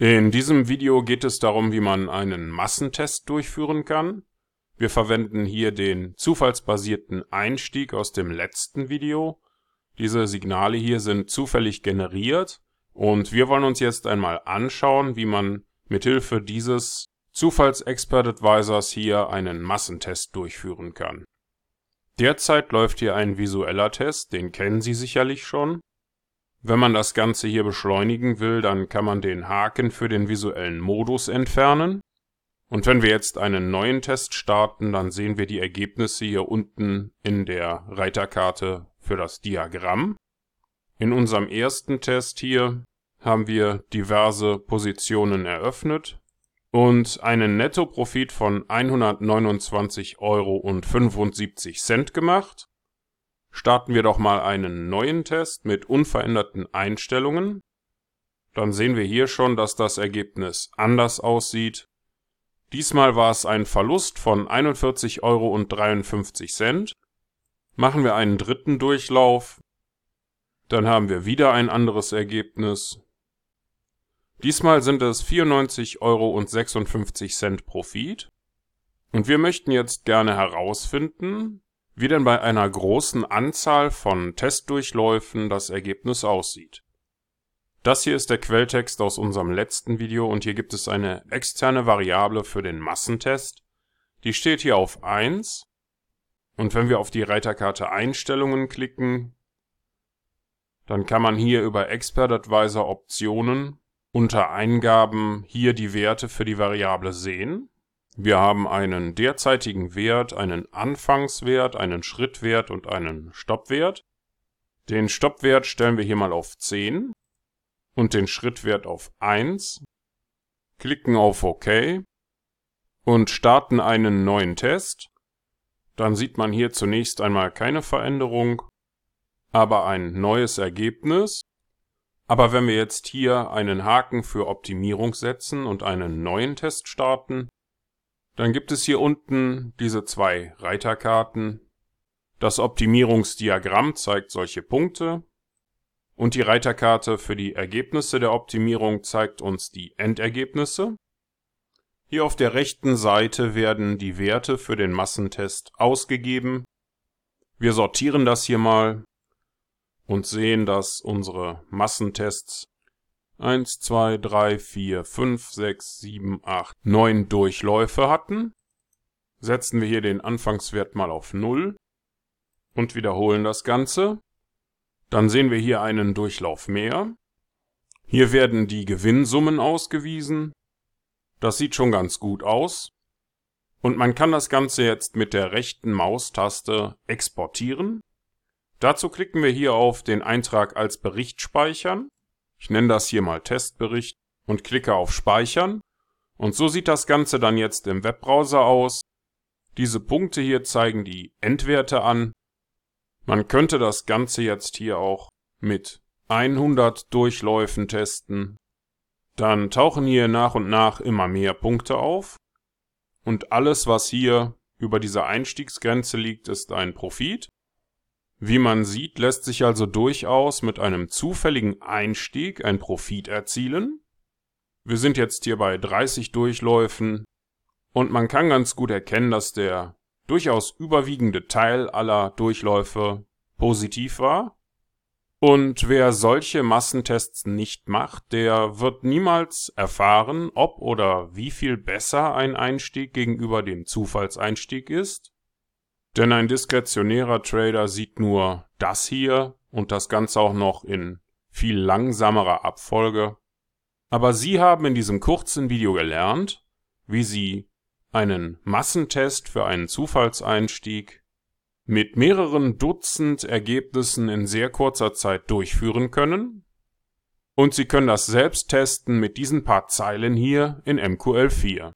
In diesem Video geht es darum, wie man einen Massentest durchführen kann. Wir verwenden hier den zufallsbasierten Einstieg aus dem letzten Video. Diese Signale hier sind zufällig generiert und wir wollen uns jetzt einmal anschauen, wie man mithilfe dieses Zufalls-Expert Advisors hier einen Massentest durchführen kann. Derzeit läuft hier ein visueller Test, den kennen Sie sicherlich schon. Wenn man das Ganze hier beschleunigen will, dann kann man den Haken für den visuellen Modus entfernen. Und wenn wir jetzt einen neuen Test starten, dann sehen wir die Ergebnisse hier unten in der Reiterkarte für das Diagramm. In unserem ersten Test hier haben wir diverse Positionen eröffnet und einen Nettoprofit von 129,75 Euro gemacht. Starten wir doch mal einen neuen Test mit unveränderten Einstellungen. Dann sehen wir hier schon, dass das Ergebnis anders aussieht. Diesmal war es ein Verlust von 41,53 Euro. Machen wir einen dritten Durchlauf. Dann haben wir wieder ein anderes Ergebnis. Diesmal sind es 94,56 Euro Profit. Und wir möchten jetzt gerne herausfinden, wie denn bei einer großen Anzahl von Testdurchläufen das Ergebnis aussieht. Das hier ist der Quelltext aus unserem letzten Video und hier gibt es eine externe Variable für den Massentest. Die steht hier auf 1 und wenn wir auf die Reiterkarte Einstellungen klicken, dann kann man hier über Expert Advisor Optionen unter Eingaben hier die Werte für die Variable sehen wir haben einen derzeitigen Wert, einen Anfangswert, einen Schrittwert und einen Stoppwert. Den Stoppwert stellen wir hier mal auf 10 und den Schrittwert auf 1, klicken auf OK und starten einen neuen Test. Dann sieht man hier zunächst einmal keine Veränderung, aber ein neues Ergebnis. Aber wenn wir jetzt hier einen Haken für Optimierung setzen und einen neuen Test starten, dann gibt es hier unten diese zwei Reiterkarten. Das Optimierungsdiagramm zeigt solche Punkte und die Reiterkarte für die Ergebnisse der Optimierung zeigt uns die Endergebnisse. Hier auf der rechten Seite werden die Werte für den Massentest ausgegeben. Wir sortieren das hier mal und sehen, dass unsere Massentests 1, 2, 3, 4, 5, 6, 7, 8, 9 Durchläufe hatten, setzen wir hier den Anfangswert mal auf 0 und wiederholen das Ganze. Dann sehen wir hier einen Durchlauf mehr. Hier werden die Gewinnsummen ausgewiesen. Das sieht schon ganz gut aus. Und man kann das Ganze jetzt mit der rechten Maustaste exportieren. Dazu klicken wir hier auf den Eintrag als Bericht speichern ich nenne das hier mal Testbericht und klicke auf Speichern. Und so sieht das Ganze dann jetzt im Webbrowser aus. Diese Punkte hier zeigen die Endwerte an. Man könnte das Ganze jetzt hier auch mit 100 Durchläufen testen. Dann tauchen hier nach und nach immer mehr Punkte auf. Und alles, was hier über dieser Einstiegsgrenze liegt, ist ein Profit. Wie man sieht, lässt sich also durchaus mit einem zufälligen Einstieg ein Profit erzielen. Wir sind jetzt hier bei 30 Durchläufen und man kann ganz gut erkennen, dass der durchaus überwiegende Teil aller Durchläufe positiv war. Und wer solche Massentests nicht macht, der wird niemals erfahren, ob oder wie viel besser ein Einstieg gegenüber dem Zufallseinstieg ist. Denn ein diskretionärer Trader sieht nur das hier und das Ganze auch noch in viel langsamerer Abfolge. Aber Sie haben in diesem kurzen Video gelernt, wie Sie einen Massentest für einen Zufallseinstieg mit mehreren Dutzend Ergebnissen in sehr kurzer Zeit durchführen können. Und Sie können das selbst testen mit diesen paar Zeilen hier in MQL4.